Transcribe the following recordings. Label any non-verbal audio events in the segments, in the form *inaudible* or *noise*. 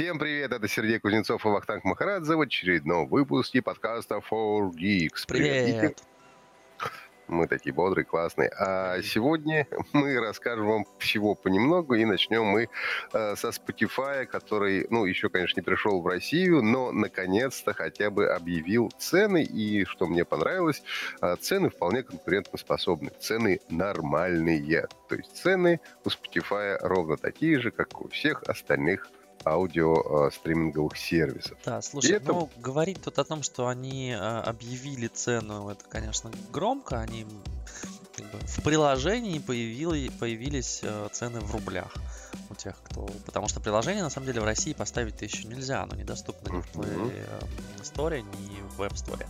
Всем привет, это Сергей Кузнецов и Вахтанг Махарадзе в очередном выпуске подкаста 4Geeks. Привет. Мы такие бодрые, классные. А сегодня *laughs* мы расскажем вам всего понемногу, и начнем мы э, со Spotify, который, ну, еще, конечно, не пришел в Россию, но наконец-то хотя бы объявил цены, и, что мне понравилось, э, цены вполне конкурентоспособны, цены нормальные. То есть цены у Spotify ровно такие же, как у всех остальных аудио э, стриминговых сервисов. Да, слушай, это... ну, говорить тут о том, что они э, объявили цену, это, конечно, громко, они как бы, в приложении появили, появились э, цены в рублях у тех, кто... Потому что приложение, на самом деле, в России поставить-то еще нельзя, оно недоступно ни в Play Store, ни в Web Store.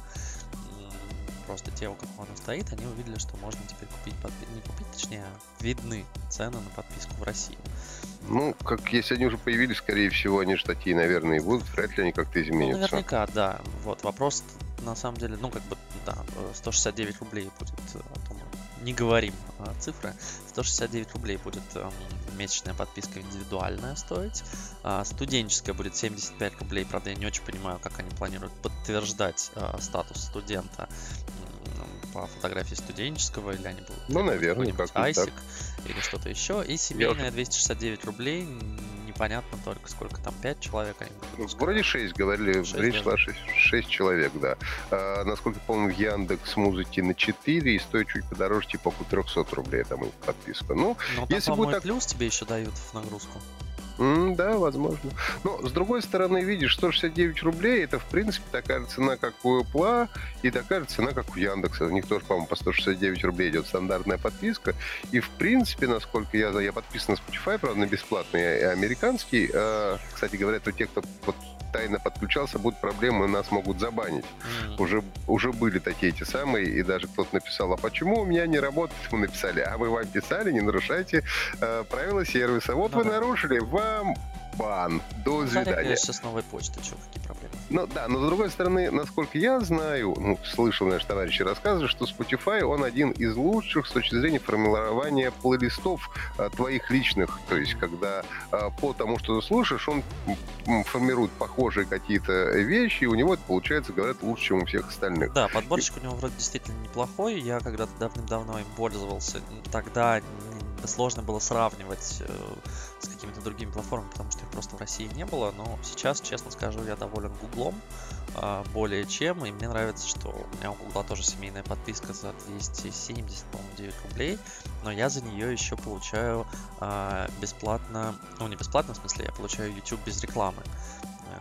Просто те, у кого оно стоит, они увидели, что можно теперь купить, подпи... не купить, точнее, видны цены на подписку в России. Ну, как если они уже появились, скорее всего, они же такие, наверное, и будут, вряд ли они как-то ну, изменятся. Ну, наверняка, да. Вот, вопрос, на самом деле, ну, как бы, да, 169 рублей будет, а не говорим а, цифры, 169 рублей будет а, месячная подписка индивидуальная стоить, а, студенческая будет 75 рублей, правда, я не очень понимаю, как они планируют подтверждать а, статус студента по фотографии студенческого, или они будут... Ну, наверное, как Айсик или что-то еще. И семейная 269 рублей, непонятно только сколько там, 5 человек они будут. Вроде 6, говорили, 6, речь шла 6, 6 человек, да. А, насколько помню, в Яндекс музыки на 4 и стоит чуть подороже, типа около 300 рублей там подписка. Ну, Но если будет так... плюс тебе еще дают в нагрузку. Mm, да, возможно. Но, с другой стороны, видишь, 169 рублей, это, в принципе, такая цена, как у Apple, и такая цена, как у Яндекса. У них тоже, по-моему, по 169 рублей идет стандартная подписка. И, в принципе, насколько я знаю, я подписан на Spotify, правда, на бесплатный и американский. А, кстати, говорят, у тех, кто вот тайно подключался, будут проблемы, нас могут забанить. Mm-hmm. Уже, уже были такие эти самые, и даже кто-то написал, а почему у меня не работает? Мы написали, а вы вам писали, не нарушайте э, правила сервиса. Вот ну, вы да. нарушили, вам бан. До свидания. с новой почты, что, какие проблемы? Ну да, но с другой стороны, насколько я знаю, ну, слышал наши товарищи рассказы, что Spotify, он один из лучших с точки зрения формирования плейлистов а, твоих личных. То есть, когда а, по тому, что ты слушаешь, он формирует похожие какие-то вещи, и у него это получается, говорят, лучше, чем у всех остальных. Да, подборщик у него вроде действительно неплохой. Я когда-то давным-давно им пользовался. Тогда сложно было сравнивать э, с какими-то другими платформами, потому что их просто в России не было. Но сейчас, честно скажу, я доволен Гуглом э, более чем. И мне нравится, что у меня у Гугла тоже семейная подписка за 270, по-моему, 9 рублей. Но я за нее еще получаю э, бесплатно, ну не бесплатно, в смысле, я получаю YouTube без рекламы.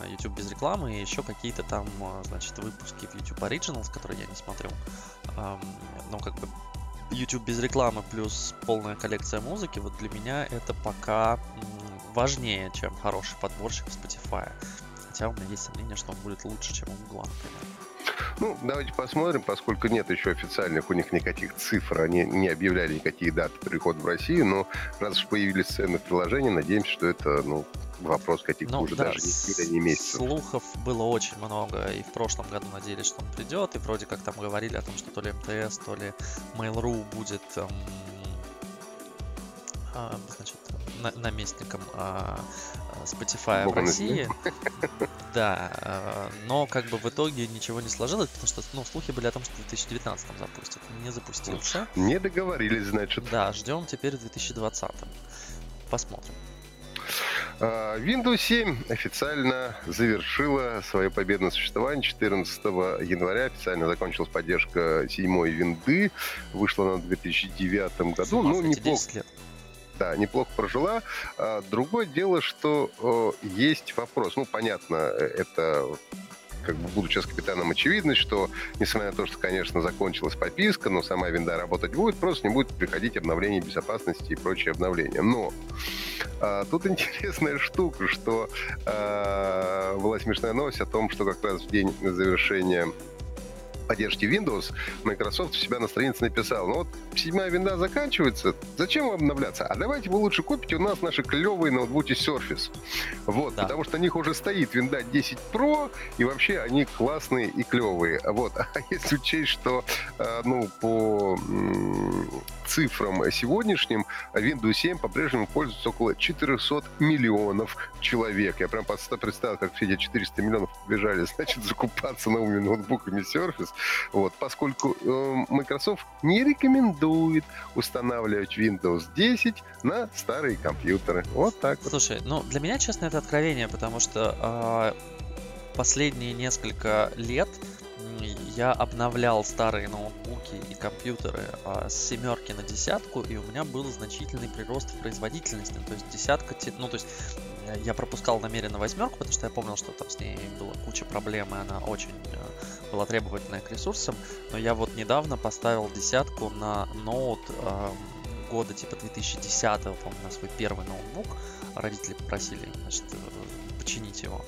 YouTube без рекламы и еще какие-то там, значит, выпуски в YouTube Originals, которые я не смотрю. Ну, как бы YouTube без рекламы плюс полная коллекция музыки, вот для меня это пока важнее, чем хороший подборщик в Spotify. Хотя у меня есть сомнение, что он будет лучше, чем у Google, например. Ну, давайте посмотрим, поскольку нет еще официальных у них никаких цифр, они не объявляли никакие даты прихода в Россию, но раз уж появились цены в приложении, надеемся, что это, ну, вопрос каких-то ну, уже да, даже недель, не месяцев. Слухов было очень много, и в прошлом году надеялись, что он придет, и вроде как там говорили о том, что то ли МТС, то ли Mail.ru будет эм, э, значит, на, наместником э, Spotify Бог в России. *laughs* Да, э, но как бы в итоге ничего не сложилось, потому что ну, слухи были о том, что в 2019 запустят. Не запустился. Не договорились, значит. Да, ждем теперь в 2020. Посмотрим. А, Windows 7 официально завершила свое победное существование 14 января. Официально закончилась поддержка седьмой винды. Вышла она в 2009 году. Ну, неплохо. Лет. Да, неплохо прожила. А, другое дело, что есть вопрос. Ну, понятно, это как бы буду сейчас капитаном очевидность, что, несмотря на то, что, конечно, закончилась подписка, но сама винда работать будет, просто не будет приходить обновление безопасности и прочие обновления. Но а, тут *laughs* интересная штука, что а, была смешная новость о том, что как раз в день завершения поддержки Windows, Microsoft у себя на странице написал, ну вот седьмая винда заканчивается, зачем вам обновляться? А давайте вы лучше купите у нас наши клевые ноутбуки Surface. Вот, да. потому что на них уже стоит винда 10 Pro, и вообще они классные и клевые. Вот, *laughs* а если учесть, что, э, ну, по цифрам сегодняшним, Windows 7 по-прежнему пользуется около 400 миллионов человек. Я прям представил, как все эти 400 миллионов побежали, *laughs* значит, закупаться новыми ноутбуками Surface. Вот, поскольку э, Microsoft не рекомендует устанавливать Windows 10 на старые компьютеры. Вот так. Слушай, ну для меня, честно, это откровение, потому что э, последние несколько лет я обновлял старые ноутбуки и компьютеры а, с семерки на десятку, и у меня был значительный прирост в производительности. То есть десятка, ну то есть я пропускал намеренно восьмерку, потому что я помнил, что там с ней была куча проблем, и она очень э, была требовательная к ресурсам. Но я вот недавно поставил десятку на ноут э, года типа 2010, по-моему, на свой первый ноутбук. Родители попросили, значит, э, починить его.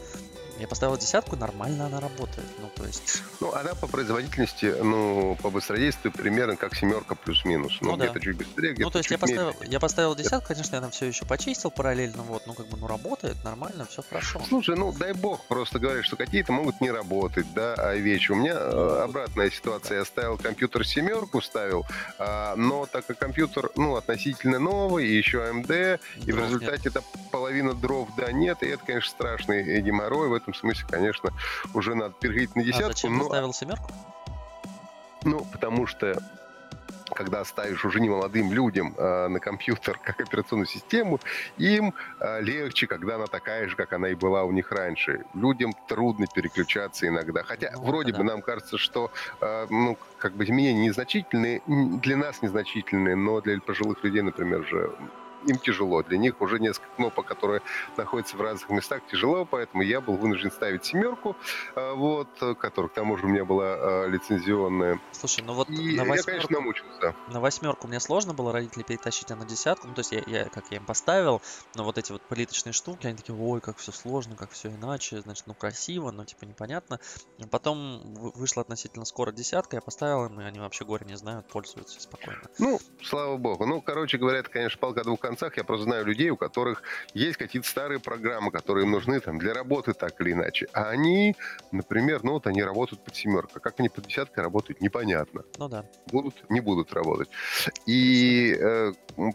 Я поставил десятку, нормально она работает. Ну, то есть... Ну, она по производительности, ну, по быстродействию примерно как семерка плюс-минус. Ну, ну где-то да. чуть быстрее, где-то Ну, то есть я поставил, я поставил десятку, конечно, я там все еще почистил параллельно, вот, ну, как бы, ну, работает нормально, все хорошо. Слушай, ну, дай бог, просто говорят, что какие-то могут не работать, да, а вещи. У меня э, обратная ситуация. Я ставил компьютер семерку, ставил, а, но так как компьютер, ну, относительно новый, и еще AMD, дров и в результате нет. это половина дров, да, нет, и это, конечно, страшный геморрой в этом этом смысле, конечно, уже надо переходить на десятку. А зачем но... ставил семерку? Ну, потому что когда ставишь уже не молодым людям э, на компьютер как операционную систему, им э, легче, когда она такая же, как она и была у них раньше. Людям трудно переключаться иногда. Хотя ну, вроде да. бы нам кажется, что э, ну, как бы изменения незначительные, для нас незначительные, но для пожилых людей, например, же им тяжело. Для них уже несколько кнопок, которые находятся в разных местах, тяжело, поэтому я был вынужден ставить семерку, э, вот, которая к тому же у меня была э, лицензионная. Слушай, ну вот и на восьмерку, я, конечно, намучился. На восьмерку мне сложно было родителей перетащить, а на десятку, ну, то есть я, я как я им поставил, но вот эти вот плиточные штуки, они такие, ой, как все сложно, как все иначе, значит, ну, красиво, но, типа, непонятно. Потом вышла относительно скоро десятка, я поставил им, и они вообще горе не знают, пользуются спокойно. Ну, слава богу. Ну, короче говоря, это, конечно, палка двух концах. Я просто знаю людей, у которых есть какие-то старые программы, которые им нужны там для работы так или иначе. А они, например, ну вот они работают под семеркой. Как они под десяткой работают, непонятно. Ну да. Будут, не будут работать. И э,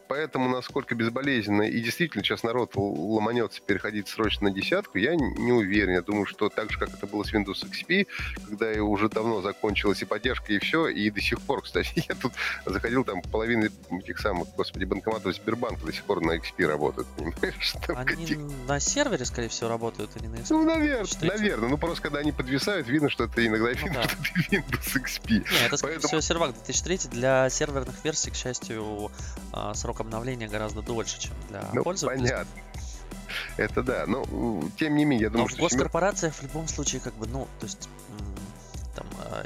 поэтому, насколько безболезненно, и действительно сейчас народ ломанется переходить срочно на десятку, я не уверен. Я думаю, что так же, как это было с Windows XP, когда уже давно закончилась и поддержка, и все, и до сих пор, кстати, *laughs* я тут заходил там половины этих самых, господи, банкоматов Сбербанка до сих пор на XP работают, понимаешь? *laughs* Там они каких... на сервере, скорее всего, работают, а не на XP. Ну, наверное, наверное. Ну, просто когда они подвисают, видно, что это иногда ну, видно, да. что это Windows XP. Нет, это, скорее Поэтому... всего, сервак 2003 для серверных версий, к счастью, а, срок обновления гораздо дольше, чем для ну, пользователей. понятно. Это да, но тем не менее, я думаю, Но что... в госкорпорациях в любом случае, как бы, ну, то есть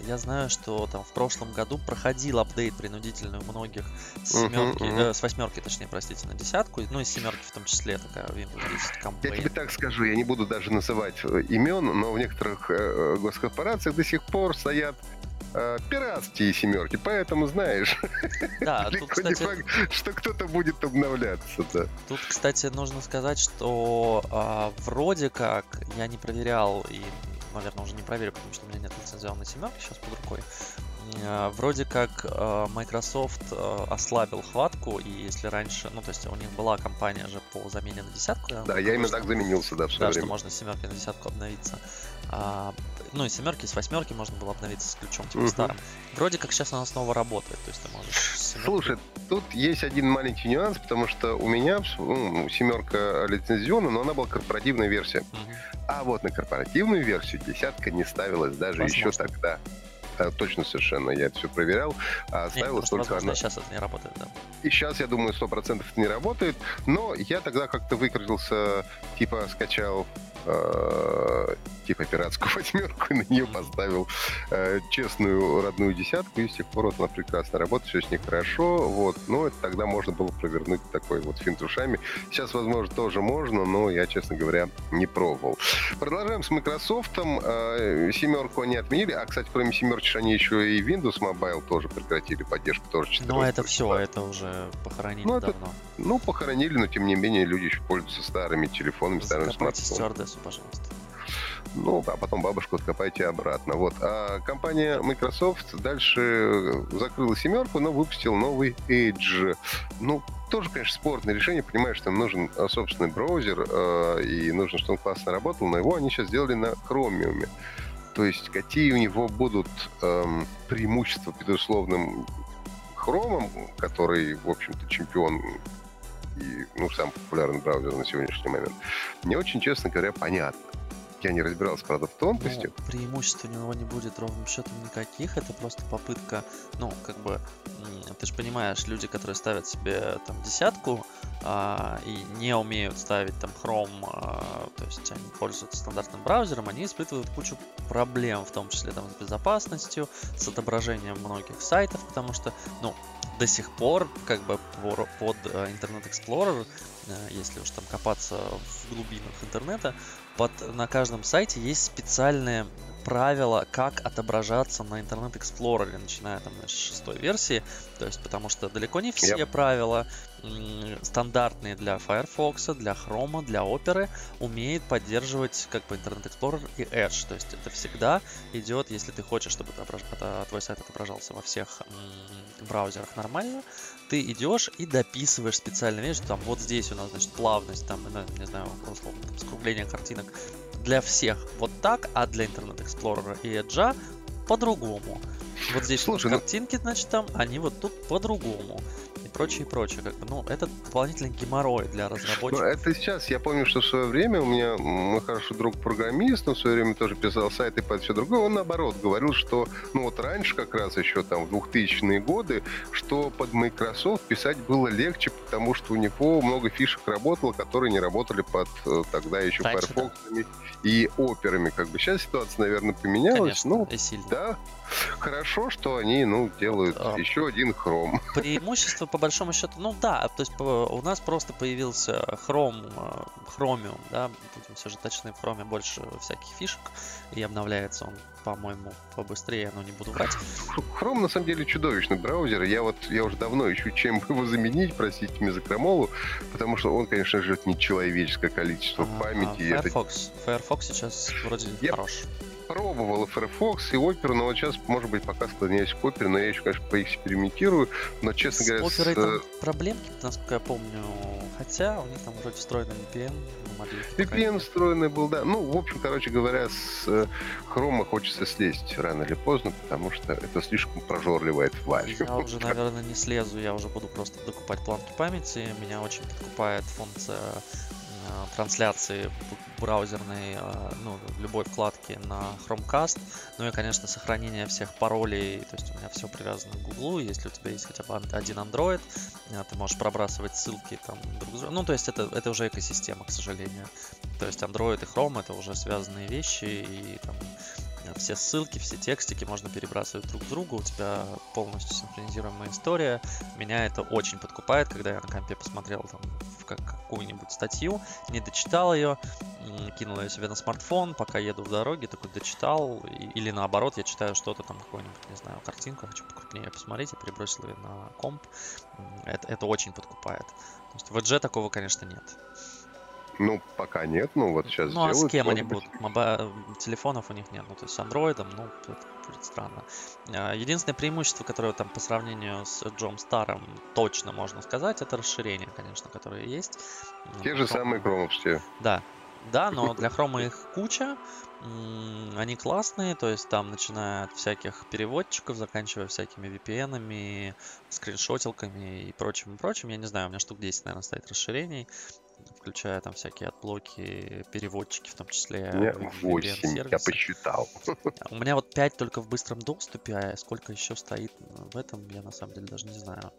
я знаю, что там в прошлом году проходил апдейт принудительный у многих с семерки, uh-huh, uh-huh. Э, с восьмерки, точнее, простите, на десятку, ну и с семерки в том числе такая Windows 10 campaign. Я тебе так скажу, я не буду даже называть э, имен, но в некоторых э, госкорпорациях до сих пор стоят э, пиратские семерки, поэтому знаешь, *laughs* да, *laughs* тут, кстати, факт, что кто-то будет обновляться. Да. Тут, кстати, нужно сказать, что э, вроде как я не проверял и наверное, уже не проверю, потому что у меня нет лицензионной семерки сейчас под рукой. Э, вроде как э, Microsoft э, ослабил хватку, и если раньше, ну, то есть у них была компания же по замене на десятку. Да, я именно так заменился, да, в свое Да, время. что можно с семерки на десятку обновиться. Ну, и семерки, с восьмерки можно было обновиться с ключом, типа, uh-huh. старым. Вроде как сейчас она снова работает, то есть ты можешь... Семерки... Слушай, тут есть один маленький нюанс, потому что у меня ну, семерка лицензионная, но она была корпоративная версия. Uh-huh. А вот на корпоративную версию десятка не ставилась даже Возможно. еще тогда. А, точно совершенно, я это все проверял. А ставилась Нет, только она. сейчас это не работает, да. И сейчас, я думаю, сто процентов это не работает. Но я тогда как-то выкрутился, типа скачал э, типа пиратскую *laughs* восьмерку, на нее поставил э, честную родную десятку, и с тех пор вот она прекрасно работает, все с ней хорошо, вот, но это тогда можно было провернуть такой вот финт ушами. Сейчас, возможно, тоже можно, но я, честно говоря, не пробовал. Продолжаем с Microsoft. Э, семерку они отменили, а, кстати, кроме семерки они еще и Windows Mobile тоже прекратили поддержку, тоже 14. Ну, это все, это уже похоронили ну, давно. Это, ну, похоронили, но тем не менее люди еще пользуются старыми телефонами, старыми смартфонами. Стюардессу, пожалуйста. ну, а потом бабушку откопайте обратно. Вот. А компания Microsoft дальше закрыла семерку, но выпустила новый Edge. Ну, тоже, конечно, спорное решение. Понимаешь, что им нужен собственный браузер, э, и нужно, чтобы он классно работал, но его они сейчас сделали на Chromium. То есть какие у него будут эм, преимущества перед условным Хромом, который, в общем-то, чемпион и ну, самый популярный браузер на сегодняшний момент, не очень, честно говоря, понятно. Я не разбирался, правда, в тонкости. Ну, преимуществ у него не будет ровным счетом никаких. Это просто попытка, ну, как бы, ты же понимаешь, люди, которые ставят себе там десятку а, и не умеют ставить там Chrome, а, то есть они пользуются стандартным браузером, они испытывают кучу проблем, в том числе там с безопасностью, с отображением многих сайтов, потому что, ну, до сих пор, как бы под э, Internet Explorer, э, если уж там копаться в глубинах интернета, под, на каждом сайте есть специальные правила, как отображаться на Internet Explorer, начиная там с шестой версии. То есть, потому что далеко не все yep. правила стандартные для Firefox, для Chrome, для Opera умеет поддерживать как бы Internet Explorer и Edge. То есть это всегда идет, если ты хочешь, чтобы твой сайт отображался во всех браузерах нормально, ты идешь и дописываешь специальные вещи, там вот здесь у нас, значит, плавность, там, не знаю, условно, там, скругление картинок для всех вот так, а для Internet Explorer и Edge по-другому. Вот здесь Слушай, ну картинки, значит, там, они вот тут по-другому прочее, прочее. Как бы, ну, это дополнительный геморрой для ну, разработчиков. Ну, это сейчас. Я помню, что в свое время у меня мой хороший друг программист, он в свое время тоже писал сайты под все другое. Он наоборот говорил, что, ну вот раньше как раз еще там в 2000-е годы, что под Microsoft писать было легче, потому что у него много фишек работало, которые не работали под э, тогда еще раньше, Firefox да. и операми. Как бы сейчас ситуация, наверное, поменялась. Конечно, ну, и сильно. Да, Хорошо, что они, ну, делают а, еще один хром. Преимущество, по большому счету, ну да, то есть у нас просто появился хром, хромиум, да, будем все же точны, в хроме больше всяких фишек, и обновляется он, по-моему, побыстрее, но не буду врать. Хром, на самом деле, чудовищный браузер, я вот, я уже давно ищу, чем *laughs* его заменить, простите меня за крамолу, потому что он, конечно, жрет нечеловеческое количество а, памяти. Firefox, это... Firefox сейчас вроде я... хорош пробовал и Firefox, и Opera, но вот сейчас, может быть, пока склоняюсь к Opera, но я еще, конечно, поэкспериментирую, но, честно с говоря... С Opera с... там проблемки, насколько я помню, хотя у них там вроде встроенный VPN VPN встроенный был, да. Ну, в общем, короче говоря, с э, хрома хочется слезть рано или поздно, потому что это слишком прожорливая тварь. Я уже, *laughs* наверное, не слезу, я уже буду просто докупать планки памяти. Меня очень подкупает функция Э, трансляции браузерной, э, ну, любой вкладки на Chromecast. Ну и, конечно, сохранение всех паролей. То есть у меня все привязано к Google. Если у тебя есть хотя бы один Android, э, ты можешь пробрасывать ссылки там друг с другом. Ну, то есть это, это уже экосистема, к сожалению. То есть Android и Chrome это уже связанные вещи, и там все ссылки, все текстики можно перебрасывать друг к другу, у тебя полностью синхронизируемая история. Меня это очень подкупает, когда я на компе посмотрел там в какую-нибудь статью, не дочитал ее, кинул ее себе на смартфон, пока еду в дороге, такой дочитал, или наоборот, я читаю что-то там, какую-нибудь, не знаю, картинку, хочу покрупнее посмотреть, я перебросил ее на комп. Это, это очень подкупает. То есть в Edge такого, конечно, нет. Ну, пока нет, ну вот сейчас Ну, а с кем они будут? Моба... Телефонов у них нет, ну, то есть с андроидом, ну, это будет странно. А, единственное преимущество, которое там по сравнению с Джом Старом точно можно сказать, это расширение, конечно, которое есть. Те же самые кромовские. Да, да, но *laughs* для хрома их куча, они классные, то есть там начиная от всяких переводчиков, заканчивая всякими VPN-ами, скриншотилками и прочим, прочим. Я не знаю, у меня штук 10, наверное, стоит расширений включая там всякие adblock и, переводчики в том числе. Мне 8, я посчитал. У меня вот 5 только в быстром доступе, а сколько еще стоит в этом, я на самом деле даже не знаю.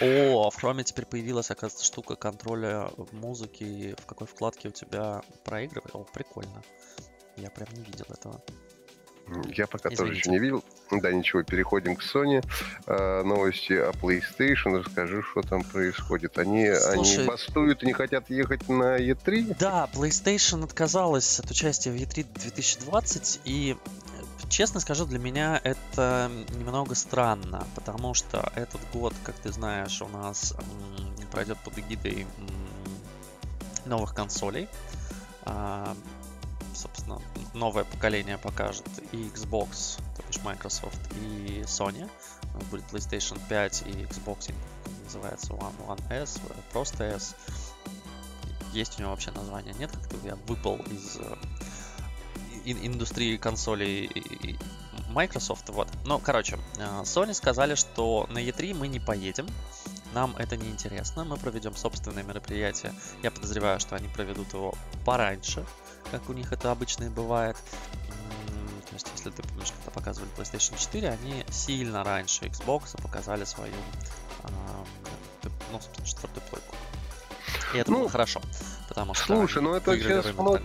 О, в Chrome теперь появилась, оказывается, штука контроля музыки, в какой вкладке у тебя проигрывает. О, прикольно. Я прям не видел этого. Я пока Извините. тоже еще не видел. Да, ничего, переходим к Sony. А, новости о PlayStation. Расскажи, что там происходит. Они, Слушай, они бастуют и не хотят ехать на E3? Да, PlayStation отказалась от участия в E3 2020. И, честно скажу, для меня это немного странно. Потому что этот год, как ты знаешь, у нас пройдет под эгидой новых консолей. Новое поколение покажет и Xbox, то бишь Microsoft, и Sony. Будет PlayStation 5 и Xbox, называется One, One S, просто S. Есть у него вообще название? Нет, как-то я выпал из э, индустрии консолей Microsoft, вот. Ну, короче, э, Sony сказали, что на E3 мы не поедем, нам это не интересно, мы проведем собственное мероприятие. Я подозреваю, что они проведут его пораньше, как у них это обычно и бывает. То есть, если ты помнишь, когда показывали PlayStation 4, они сильно раньше Xbox показали свою, ну, собственно, четвертую плойку. И это ну, было хорошо, потому что Слушай, ну это сейчас... Тогда.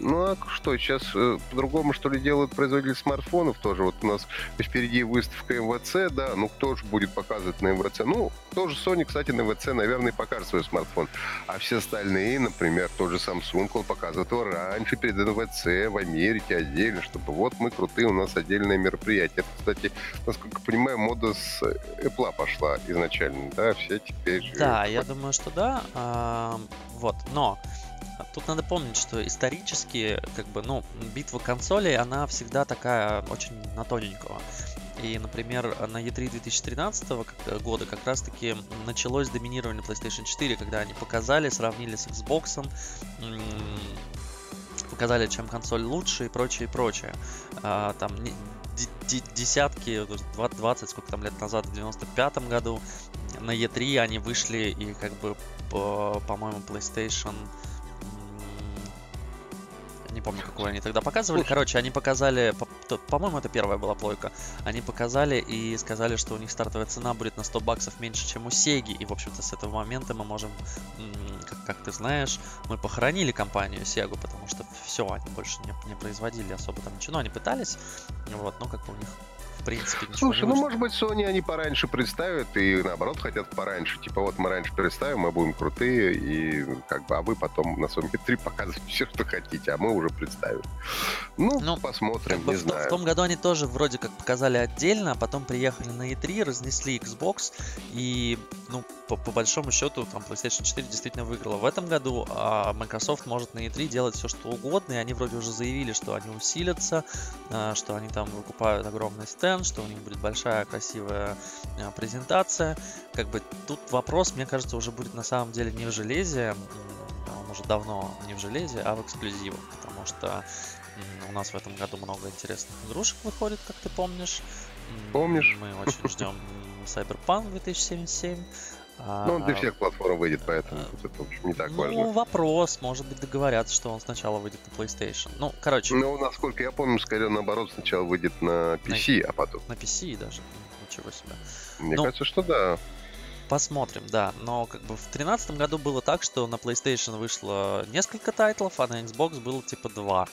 Ну а что, сейчас э, по-другому что ли делают производители смартфонов тоже? Вот у нас впереди выставка МВЦ, да, ну кто же будет показывать на МВЦ? Ну, тоже Sony, кстати, на МВЦ, наверное, покажет свой смартфон. А все остальные, например, тот же Samsung, он показывает его раньше перед МВЦ в Америке отдельно, чтобы вот мы крутые, у нас отдельное мероприятие. Это, кстати, насколько понимаю, мода с Apple пошла изначально, да, все теперь... Да, я думаю, что да. Вот, но Тут надо помнить, что исторически, как бы, ну, битва консолей, она всегда такая очень на тоненького. И, например, на E3 2013 года как раз-таки началось доминирование PlayStation 4, когда они показали, сравнили с Xbox, показали, чем консоль лучше и прочее, и прочее. А, там десятки, 20, сколько там лет назад, в 95 году, на E3 они вышли и как бы, по-моему, PlayStation не помню, какую они тогда показывали. Короче, они показали, по-моему, это первая была плойка. Они показали и сказали, что у них стартовая цена будет на 100 баксов меньше, чем у Сеги. И, в общем-то, с этого момента мы можем, как, как ты знаешь, мы похоронили компанию Сегу, потому что все, они больше не, не производили особо там ничего. Ну, они пытались, вот, но как бы у них в принципе, ничего Слушай, ну, может быть, Sony они пораньше представят и, наоборот, хотят пораньше. Типа, вот мы раньше представим, мы будем крутые, и как бы, а вы потом на Sony 3 показываете все, что хотите, а мы уже представим. Ну, ну посмотрим, как бы не в, знаю. В том году они тоже вроде как показали отдельно, а потом приехали на E3, разнесли Xbox, и, ну, по, по большому счету, там, PlayStation 4 действительно выиграла. В этом году а Microsoft может на E3 делать все, что угодно, и они вроде уже заявили, что они усилятся, а, что они там выкупают огромный стенд, что у них будет большая красивая а, презентация. Как бы тут вопрос, мне кажется, уже будет на самом деле не в железе, он уже давно не в железе, а в эксклюзивах, потому что у нас в этом году много интересных игрушек выходит, как ты помнишь. Помнишь? Мы очень ждем Cyberpunk 2077. Ну, он для всех платформ выйдет, поэтому а, это, в общем, не так ну, важно. Ну, вопрос. Может быть, договорятся, что он сначала выйдет на PlayStation. Ну, короче. Ну, насколько я помню, скорее наоборот, сначала выйдет на PC, на, а потом. На PC даже. Ничего себе. Мне ну, кажется, что да. Посмотрим, да. Но как бы в 2013 году было так, что на PlayStation вышло несколько тайтлов, а на Xbox было типа два.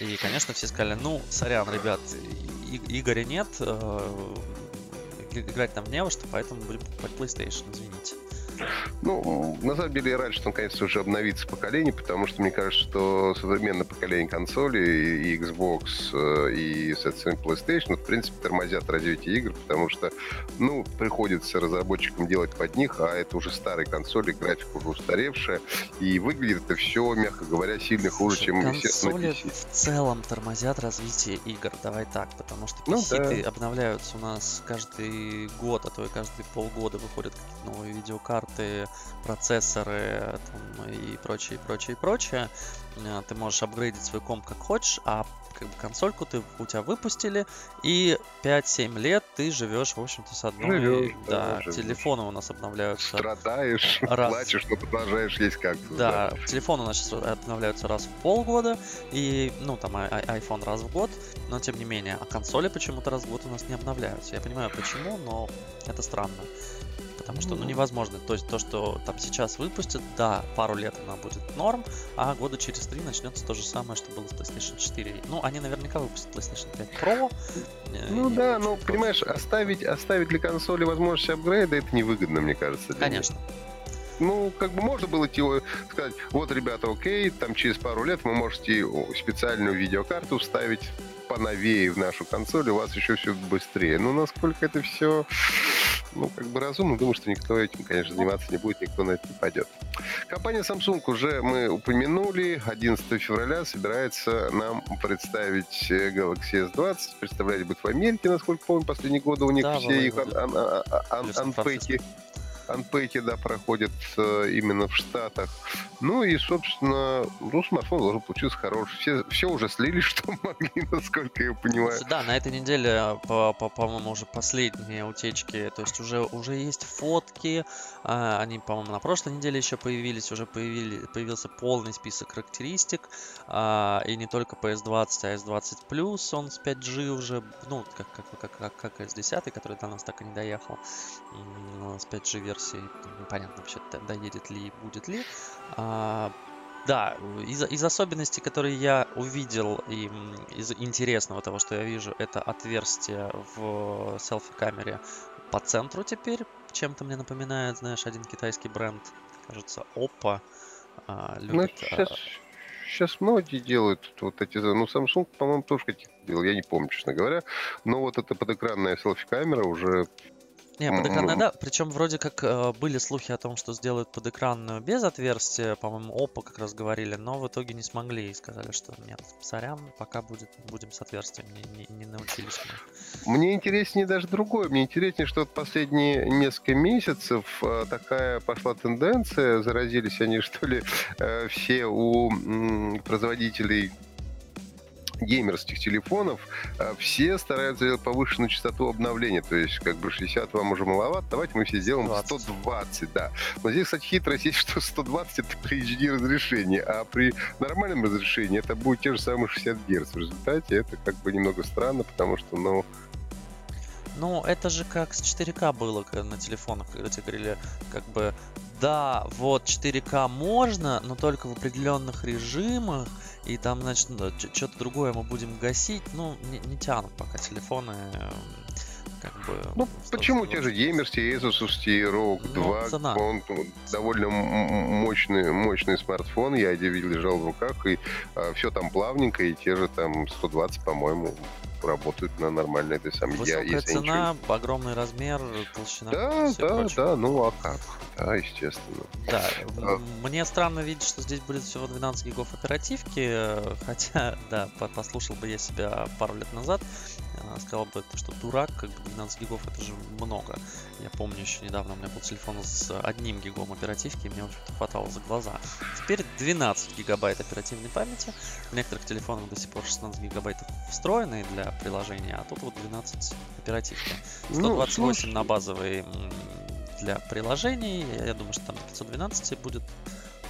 И, конечно, все сказали, ну, сорян, ребят, и- Игоря нет, э- играть нам не во что, поэтому будем покупать PlayStation, извините. Ну, на самом деле я рад, что наконец-то уже обновится поколение, потому что мне кажется, что современное поколение консолей, и Xbox, э, и, соответственно, PlayStation, в принципе, тормозят развитие игр, потому что, ну, приходится разработчикам делать под них, а это уже старые консоли, графика уже устаревшая, и выглядит это все, мягко говоря, сильно хуже, чем, естественно, PC. в целом тормозят развитие игр, давай так, потому что PC ну, да. обновляются у нас каждый год, а то и каждые полгода выходят какие-то новые видеокарты, карты, процессоры там, и прочее, прочее, прочее. Э, ты можешь апгрейдить свой комп как хочешь, а как бы консольку ты, у тебя выпустили, и 5-7 лет ты живешь, в общем-то, с одной... Живешь, да, да телефоны у нас обновляются... Страдаешь, *laughs* раз... плачешь, но продолжаешь есть как-то. Да, да, телефоны у нас сейчас обновляются раз в полгода, и, ну, там, iPhone раз в год, но тем не менее, а консоли почему-то раз в год у нас не обновляются. Я понимаю, почему, но это странно потому что, ну, невозможно. То есть то, что там сейчас выпустят, да, пару лет она будет норм, а года через три начнется то же самое, что было с PlayStation 4. Ну, они наверняка выпустят PlayStation 5 Pro. Э, ну да, ну, понимаешь, оставить, оставить для консоли возможность апгрейда, это невыгодно, мне кажется. Конечно. Ну, как бы можно было сказать, вот, ребята, окей, там через пару лет вы можете специальную видеокарту вставить поновее в нашу консоль, у вас еще все быстрее. Ну, насколько это все ну, как бы разумно. Думаю, что никто этим, конечно, заниматься не будет, никто на это не пойдет. Компания Samsung уже мы упомянули. 11 февраля собирается нам представить Galaxy S20. Представлять будет в Америке, насколько помню, последние годы у них да, все их анпеки. Ан- Анпеки, да, проходят э, именно в Штатах. Ну и, собственно, ну, смартфон должен получиться хороший. Все, все уже слили, *laughs* что могли, насколько я понимаю. Да, на этой неделе, по, по, по-моему, уже последние утечки. То есть уже, уже есть фотки. А, они, по-моему, на прошлой неделе еще появились. Уже появили, появился полный список характеристик. А, и не только PS20, а S20 Plus. Он с 5G уже, ну, как, как, как, как, как S10, который до нас так и не доехал. С 5G версией версии. Непонятно вообще, доедет ли и будет ли. А, да, из, из особенностей, которые я увидел, и из интересного того, что я вижу, это отверстие в селфи-камере по центру теперь. Чем-то мне напоминает, знаешь, один китайский бренд, кажется, Oppo. А, любит, ну, сейчас, а... сейчас многие делают вот эти... Ну, Samsung, по-моему, тоже какие-то делал, я не помню, честно говоря. Но вот эта подэкранная селфи-камера уже не, подэкранная, да. Причем вроде как э, были слухи о том, что сделают подэкранную без отверстия. По-моему, Oppo как раз говорили, но в итоге не смогли и сказали, что нет, сорян, пока будет, будем с отверстием, не, не, не научились мы. Мне интереснее даже другое. Мне интереснее, что последние несколько месяцев э, такая пошла тенденция. Заразились они, что ли, э, все у м, производителей геймерских телефонов а, все стараются делать повышенную частоту обновления. То есть, как бы 60 вам уже маловато, давайте мы все сделаем 120, 120 да. Но здесь, кстати, хитрость есть, *laughs* что 120 это при HD разрешении, а при нормальном разрешении это будет те же самые 60 Гц. В результате это как бы немного странно, потому что, ну, ну, это же как с 4К было на телефонах, когда тебе говорили, как бы, да, вот 4К можно, но только в определенных режимах, и там, значит, ну, что-то другое мы будем гасить. Ну, не, не тянут пока телефоны эм, как бы... Ну, почему те же Геймерс, Asus, Rogue ну, 2, он довольно мощный, мощный смартфон, я видел, лежал в руках, и а, все там плавненько, и те же там 120, по-моему, работают на нормальной этой самой. Высокая я, цена, ничего... огромный размер, толщина. Да, да, прочее. да, ну а как? Да, естественно. Да, а... мне странно видеть, что здесь будет всего 12 гигов оперативки, хотя, *laughs* да, послушал бы я себя пару лет назад, сказал бы, что дурак, как бы 12 гигов это же много. Я помню еще недавно у меня был телефон с одним гигом оперативки, и мне, в общем-то, хватало за глаза. Теперь 12 гигабайт оперативной памяти. В некоторых телефонах до сих пор 16 гигабайтов встроенные для приложения, а тут вот 12 оперативки. 128 ну, на базовые для приложений. Я думаю, что там 512 будет,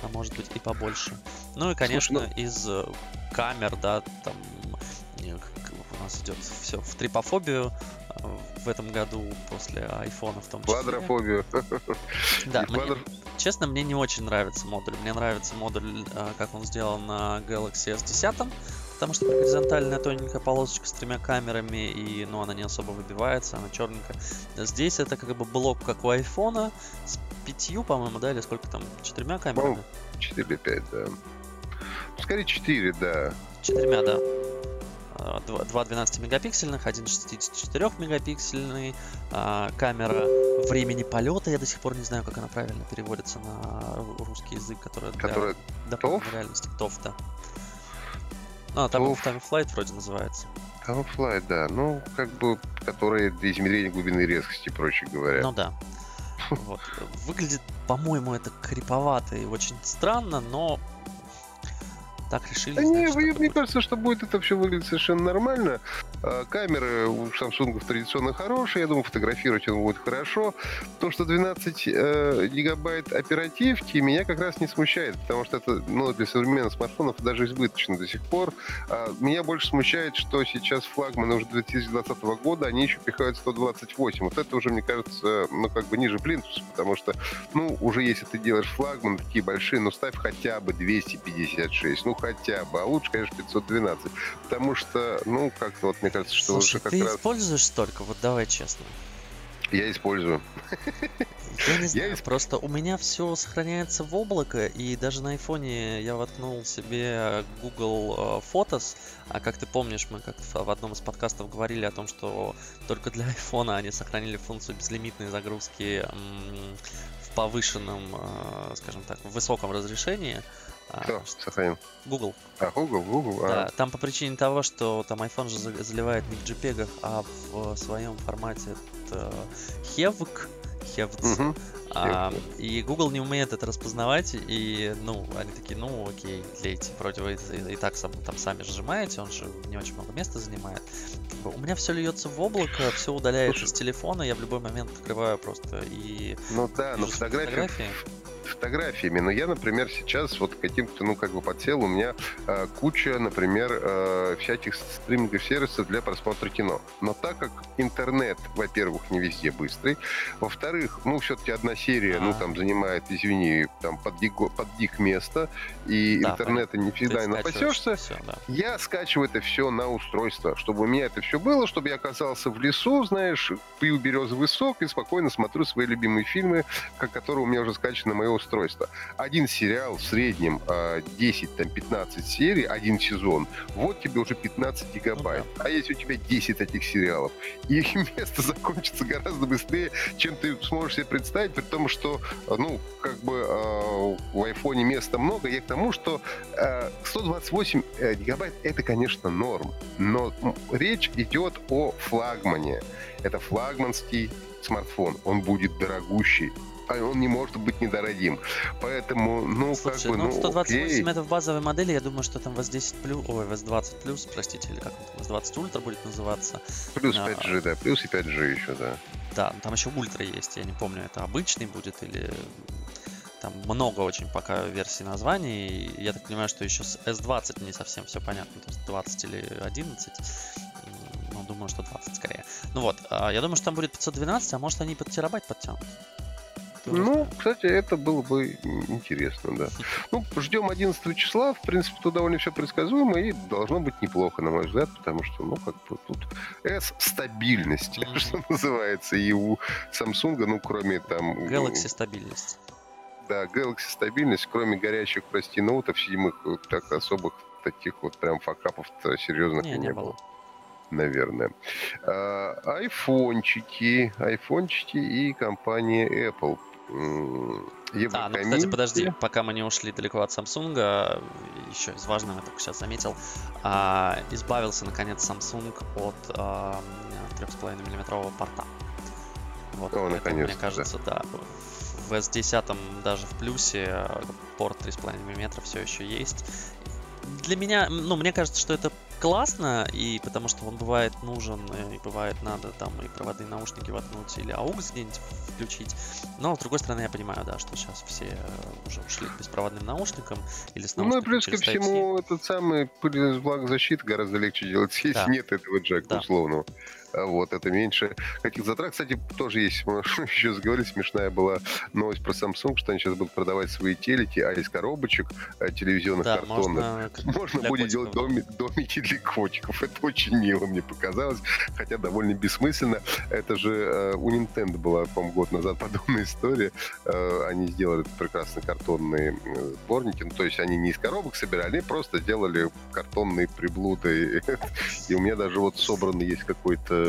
а может быть и побольше. Ну и, конечно, Слушай, ну... из э, камер, да, там нас идет все в трипофобию э, в этом году после айфона в том числе. Квадрофобию. Да, мне, честно, мне не очень нравится модуль. Мне нравится модуль, э, как он сделан на Galaxy S10, потому что горизонтальная тоненькая полосочка с тремя камерами, и ну, она не особо выбивается, она черненькая. Здесь это как бы блок, как у айфона, с пятью, по-моему, да, или сколько там, четырьмя камерами? Четыре, пять, да. Скорее четыре, да. Четырьмя, да. Два 12 мегапиксельных, один 64 мегапиксельный, а, камера времени полета, я до сих пор не знаю, как она правильно переводится на русский язык, которая для дополненной реальности. ТОФ, да. А, там Time Flight вроде называется. Time Flight, да. Ну, как бы, которые для измерения глубины резкости, проще говоря. Ну да. *laughs* Вот. Выглядит, по-моему, это криповато и очень странно, но так решили. Да не, мне кажется, что будет это все выглядеть совершенно нормально. А, камеры у Samsung традиционно хорошие, я думаю, фотографировать он будет хорошо. То, что 12 э, гигабайт оперативки, меня как раз не смущает, потому что это ну, для современных смартфонов даже избыточно до сих пор. А, меня больше смущает, что сейчас флагманы уже 2020 года, они еще пихают 128. Вот это уже, мне кажется, ну, как бы ниже плинтуса, потому что, ну, уже если ты делаешь флагман такие большие, ну, ставь хотя бы 256. Ну, хотя бы, а лучше, конечно, 512. Потому что, ну, как-то вот мне кажется, что Слушай, уже как ты раз... используешь столько? Вот давай честно. Я использую. Я не *laughs* знаю, просто у меня все сохраняется в облако, и даже на айфоне я воткнул себе Google э, Photos, а как ты помнишь, мы как в одном из подкастов говорили о том, что только для айфона они сохранили функцию безлимитной загрузки в повышенном, э, скажем так, в высоком разрешении. А, Кто сохранил? Google. А, Google, Google. А. Да, там по причине того, что там iPhone же заливает не в JPEG, а в своем формате HEVC, HEVC. Угу. А, и Google не умеет это распознавать, и, ну, они такие, ну, окей, лейте, вроде вы и, и так сам, там сами сжимаете, он же не очень много места занимает. У меня все льется в облако, все удаляется Слушай, с телефона, я в любой момент открываю просто и... Ну да, но фотографии, фотографии фотографиями. Но я, например, сейчас вот каким-то, ну, как бы подсел, у меня э, куча, например, э, всяких стриминговых сервисов для просмотра кино. Но так как интернет, во-первых, не везде быстрый, во-вторых, ну, все-таки одна серия, ну, там, занимает, извини, там, под дик, под дик место, и да, интернета не всегда и напасешься, все, да. я скачиваю это все на устройство, чтобы у меня это все было, чтобы я оказался в лесу, знаешь, пью березовый сок и спокойно смотрю свои любимые фильмы, которые у меня уже скачаны на мое устройство. Один сериал в среднем 10-15 а, серий, один сезон, вот тебе уже 15 гигабайт. Ну. А если у тебя 10 этих сериалов, *laughs* их место закончится гораздо быстрее, чем ты сможешь себе представить, при том, что, ну, как бы э, в айфоне места много. Я к тому, что э, 128 э, гигабайт это, конечно, норм, но речь идет о флагмане. Это флагманский смартфон, он будет дорогущий а он не может быть недорогим. Поэтому, ну, Слушай, как бы, ну, 128 окей. это в базовой модели, я думаю, что там VS10 плюс, ой, VS20 плюс, простите, или как он там, VS20 Ultra будет называться. Плюс 5G, а, да, плюс и 5G еще, да. Да, там еще Ultra есть, я не помню, это обычный будет или там много очень пока версий названий. Я так понимаю, что еще с S20 не совсем все понятно, то есть 20 или 11. Ну, думаю, что 20 скорее. Ну вот, а, я думаю, что там будет 512, а может они под терабайт подтянут. Ну, кстати, это было бы интересно, да. Ну, ждем 11 числа. В принципе, тут довольно все предсказуемо и должно быть неплохо, на мой взгляд, потому что, ну, как бы тут S стабильность, mm-hmm. что называется, и у Samsung, ну, кроме там... Galaxy стабильность. Да, Galaxy стабильность, кроме горящих, прости, ноутов седьмых, вот так особых таких вот прям факапов серьезных не, не, не было. было наверное. А, айфончики, айфончики и компания Apple а, ну, кстати, подожди, пока мы не ушли далеко от Samsung, а, еще из важного, я только сейчас заметил, а, избавился, наконец, Samsung от а, 3,5 миллиметрового порта. Вот, О, наконец мне кажется, да. да. В S10 даже в плюсе а, порт 3,5 мм все еще есть. Для меня, ну, мне кажется, что это классно, и потому что он бывает нужен, и бывает надо там и проводные наушники воткнуть или AUX где-нибудь включить. Но, с другой стороны, я понимаю, да, что сейчас все э, уже ушли к беспроводным наушникам или с наушниками Ну и плюс ко всему, этот самый пыльный защиты гораздо легче делать, если да. нет этого джека да. условного. А вот, это меньше каких затрат. Кстати, тоже есть, мы *laughs* еще заговорили, смешная была новость про Samsung, что они сейчас будут продавать свои телеки, а из коробочек э, телевизионных да, картонных можно, *laughs* можно будет делать домик, домики для котиков. Это очень мило мне показалось, хотя довольно бессмысленно. Это же э, у Nintendo была, по-моему, год назад *laughs* подобная история. Э, они сделали прекрасные картонные сборники, ну, то есть они не из коробок собирали, они просто делали картонные приблуды. И у меня даже вот собран есть какой-то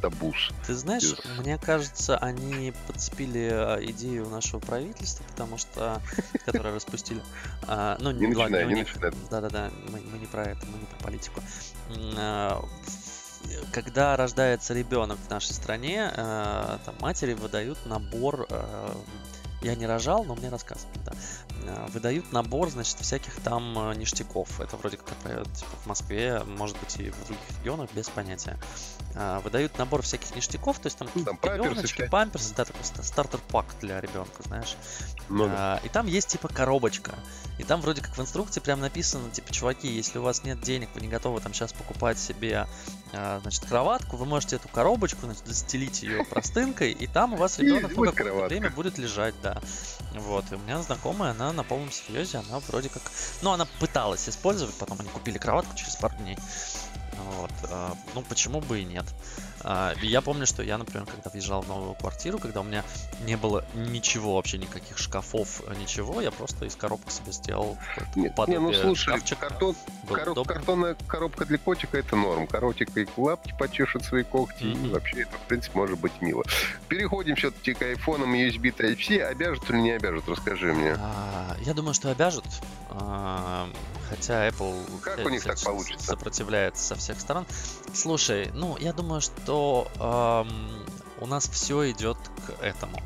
табуш. Ты знаешь, Без... мне кажется, они подцепили а, идею нашего правительства, потому что, *laughs* которое распустили. А, ну, не начинай, не Да-да-да, мы не про это, мы не про политику. А, когда рождается ребенок в нашей стране, там матери выдают набор я не рожал, но мне рассказывали, да. Э, выдают набор, значит, всяких там э, ништяков. Это вроде как типа, в Москве, может быть, и в других регионах, без понятия. Э, выдают набор всяких ништяков, то есть там, там памперсы, памперсы, да, такой стартер-пак для ребенка, знаешь. Ну, да. И там есть типа коробочка. И там вроде как в инструкции прям написано, типа, чуваки, если у вас нет денег, вы не готовы там сейчас покупать себе, значит, кроватку, вы можете эту коробочку, значит, застелить ее простынкой, и там у вас ребенок ну, какое-то время будет лежать, да. Вот, и у меня знакомая, она на полном серьезе, она вроде как... Ну, она пыталась использовать, потом они купили кроватку через пару дней. Вот. а, Ну, почему бы и нет? А, Я помню, что я, например, когда въезжал в новую квартиру, когда у меня не было ничего, вообще никаких шкафов, ничего, я просто из коробки себе сделал Нет, не, ну слушай, шкафчика. картон, Было коро- удобно. картонная коробка для котика это норм. Коротик и лапки почешет свои когти, и Мгм. вообще это, в принципе, может быть мило. Переходим все-таки к айфонам USB Type-C. Обяжут или не обяжут? Расскажи мне. А, Я думаю, что обяжут. Хотя Apple Как вся- у них так получится? сопротивляется со всех сторон. Слушай, ну, я думаю, что ам, у нас все идет к этому.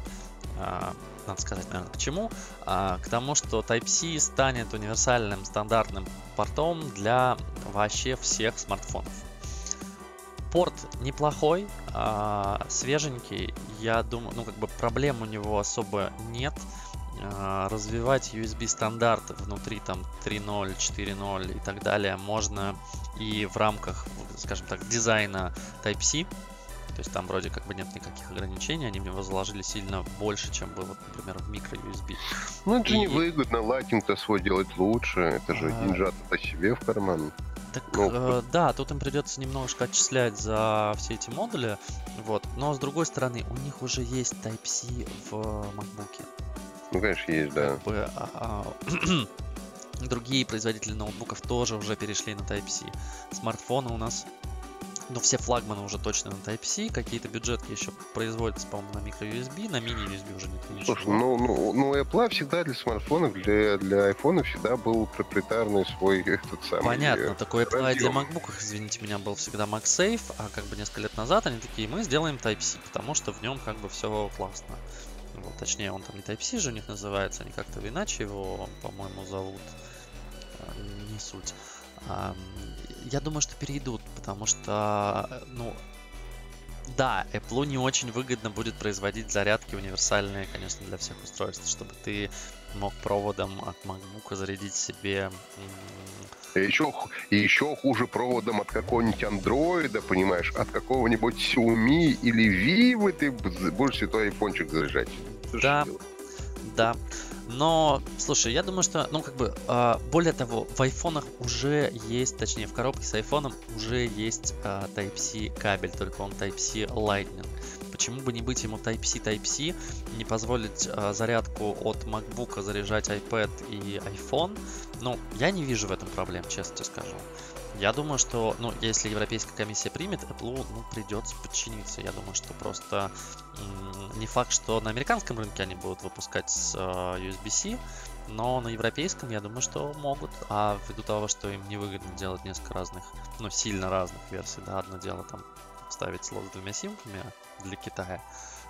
А, Надо сказать, наверное, к чему? А, К тому, что Type-C станет универсальным стандартным портом для вообще всех смартфонов. Порт неплохой, а, свеженький. Я думаю, ну как бы проблем у него особо нет. Развивать USB стандарты внутри там 3.0, 4.0 и так далее можно и в рамках, скажем так, дизайна Type-C. То есть там вроде как бы нет никаких ограничений, они мне возложили сильно больше, чем было, например, в микро-USB. Ну, это же И- невыгодно. Лайтинг-то свой делать лучше. Это же А. деньжата-то себе в карман. Так, Ну, э, да, тут им придется немножко отчислять за все эти модули, вот. Но с другой стороны, у них уже есть Type-C в MacBook. Ну, конечно, есть, да. Как бы, а, а, *clears throat* другие производители ноутбуков тоже уже перешли на Type-C. Смартфоны у нас, ну, все флагманы уже точно на Type-C, какие-то бюджетки еще производятся, по-моему, на микро-USB, на мини-USB уже нет ничего. Слушай, ну, ну, ну, Apple всегда для смартфонов, для, для айфона всегда был проприетарный свой этот самый... Понятно, такой Apple и для разъем. MacBook, извините меня, был всегда MagSafe, а как бы несколько лет назад они такие, мы сделаем Type-C, потому что в нем как бы все классно. Вот, точнее, он там не Type-C же у них называется, они как-то иначе его, по-моему, зовут. А, Не суть. Я думаю, что перейдут, потому что, э, ну, да, Apple не очень выгодно будет производить зарядки универсальные, конечно, для всех устройств, чтобы ты мог проводом от MacBook зарядить себе еще, и еще хуже проводом от какого-нибудь андроида, понимаешь, от какого-нибудь Xiaomi или Vivo ты будешь себе твой айфончик заряжать. Ж Да. делать? Да. Но, слушай, я думаю, что, ну, как бы, а, более того, в айфонах уже есть, точнее, в коробке с айфоном уже есть а, Type-C кабель, только он Type-C Lightning. Почему бы не быть ему Type-C Type-C, не позволить а, зарядку от MacBook заряжать iPad и iPhone? Ну, я не вижу в этом проблем, честно тебе скажу. Я думаю, что, ну, если Европейская комиссия примет, Apple, ну, придется подчиниться. Я думаю, что просто не факт, что на американском рынке они будут выпускать с э, USB-C, но на европейском, я думаю, что могут. А ввиду того, что им невыгодно делать несколько разных, ну, сильно разных версий, да, одно дело там ставить слот с двумя симками для Китая,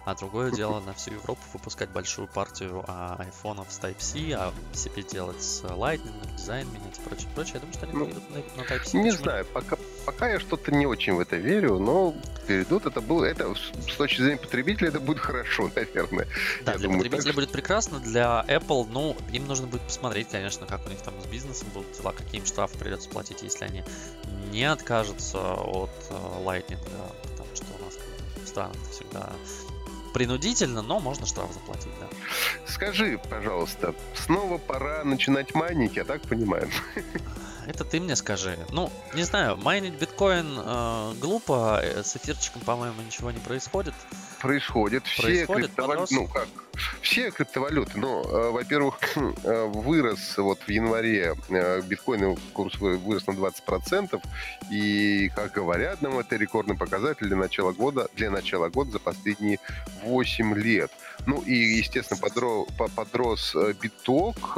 а другое дело на всю Европу выпускать большую партию а, айфонов с Type-C, а себе делать с Lightning, дизайн менять и прочее, прочее. Я думаю, что они Ну, перейдут на, на Type-C. Не Почему знаю, пока, пока я что-то не очень в это верю, но перейдут, это было, это с точки зрения потребителя это будет хорошо, *laughs* наверное. Да, Я для думаю, потребителя так будет прекрасно, для Apple, ну, им нужно будет посмотреть, конечно, как у них там с бизнесом будут дела, какие им штрафы придется платить, если они не откажутся от э, Lightning, потому что у нас в странах всегда принудительно, но можно штраф заплатить, да. Скажи, пожалуйста, снова пора начинать майнить, я так понимаю. Это ты мне скажи. Ну, не знаю, майнить биткоин э, глупо, э, с эфирчиком, по-моему, ничего не происходит. Происходит. Все Происходит, криптовалюты, подрос? ну как, все криптовалюты, ну, э, во-первых, *clears throat* э, вырос вот в январе, э, биткоин курс вы- вырос на 20%, и, как говорят нам, это рекордный показатель для начала года, для начала года за последние 8 лет. Ну и, естественно, подро- по- подрос э, биток,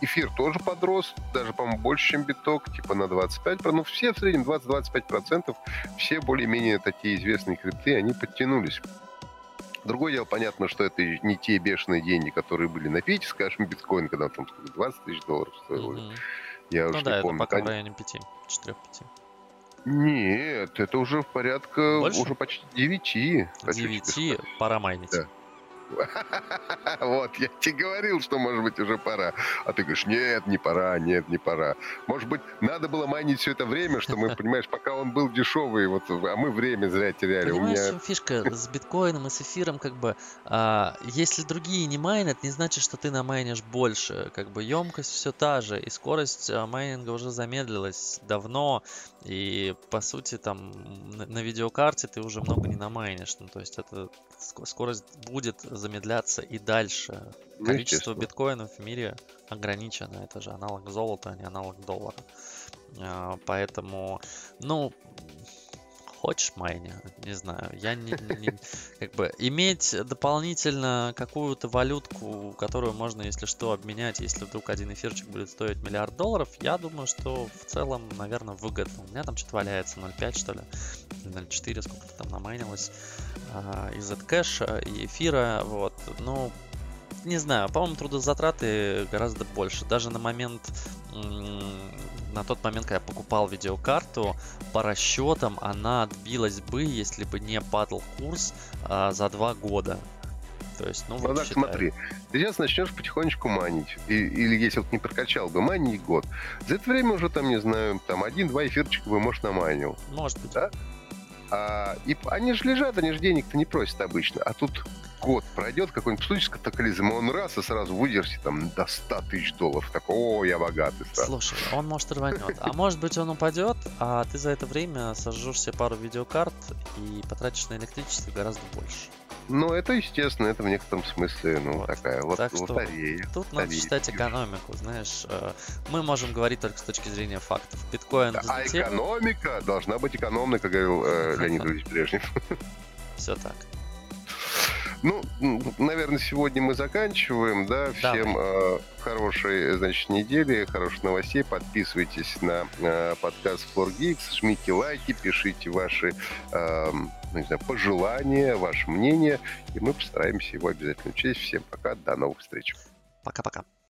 эфир тоже подрос, даже, по-моему, больше, чем биток, типа на 25%, ну все в среднем 20-25%, все более-менее такие известные крипты, они подтянулись. Другое дело, понятно, что это не те бешеные деньги, которые были на пике, скажем, биткоин, когда там сколько, 20 тысяч долларов стоил. Мгм. Я Ну уж да, не это помню. пока в районе 5, 4-5. Нет, это уже в порядка, Больше? уже почти 9. 9 пора майнить. Да. *laughs* Вот, я тебе говорил, что, может быть, уже пора. А ты говоришь, нет, не пора, нет, не пора. Может быть, надо было майнить все это время, что мы, *laughs* понимаешь, пока он был дешевый, вот, а мы время зря теряли. Понимаешь, меня... фишка с биткоином и с эфиром, как бы, а, если другие не майнят, не значит, что ты намайнишь больше. Как бы емкость все та же, и скорость а, майнинга уже замедлилась давно, и, по сути, там, на, на видеокарте ты уже много не намайнишь. Ну, то есть, это скорость будет замедляться и дальше. Ну, Количество биткоинов в мире ограничено. Это же аналог золота, а не аналог доллара. А, поэтому, ну, хочешь майни, не знаю. Я не, не как бы иметь дополнительно какую-то валютку, которую можно, если что, обменять, если вдруг один эфирчик будет стоить миллиард долларов, я думаю, что в целом, наверное, выгодно. У меня там что-то валяется 0,5 что ли, 0,4, сколько-то там намайнилось а, из Zcash и эфира, вот. Ну, не знаю, по-моему, трудозатраты гораздо больше. Даже на момент на тот момент, когда я покупал видеокарту, по расчетам она отбилась бы, если бы не падал курс а, за два года. То есть, ну, вот ну так, смотри, ты сейчас начнешь потихонечку манить. И, или если вот не прокачал бы, манить год. За это время уже там, не знаю, там один-два эфирчика бы, может, наманил. Может быть. Да? А, и они же лежат, они же денег-то не просят обычно. А тут год пройдет, какой-нибудь случай катаклизм, он раз и сразу выдержит там до 100 тысяч долларов. Так, о, я богатый стал. Слушай, он может рванет. А может быть он упадет, а ты за это время сожжешь себе пару видеокарт и потратишь на электричество гораздо больше. Ну, это естественно, это в некотором смысле, ну, вот. такая вот так лотерея. Что тут надо читать экономику, знаешь. Э, мы можем говорить только с точки зрения фактов. Биткоин да, А экономика должна быть экономной, как говорил э, *laughs* Леонид Ильич Брежнев. Все так. Ну, наверное, сегодня мы заканчиваем, да. Всем э, хорошей, значит, недели, хороших новостей. Подписывайтесь на э, подкаст Floor Geeks, жмите лайки, пишите ваши, э, ну, не знаю, пожелания, ваше мнение, и мы постараемся его обязательно учесть. Всем пока, до новых встреч. Пока-пока.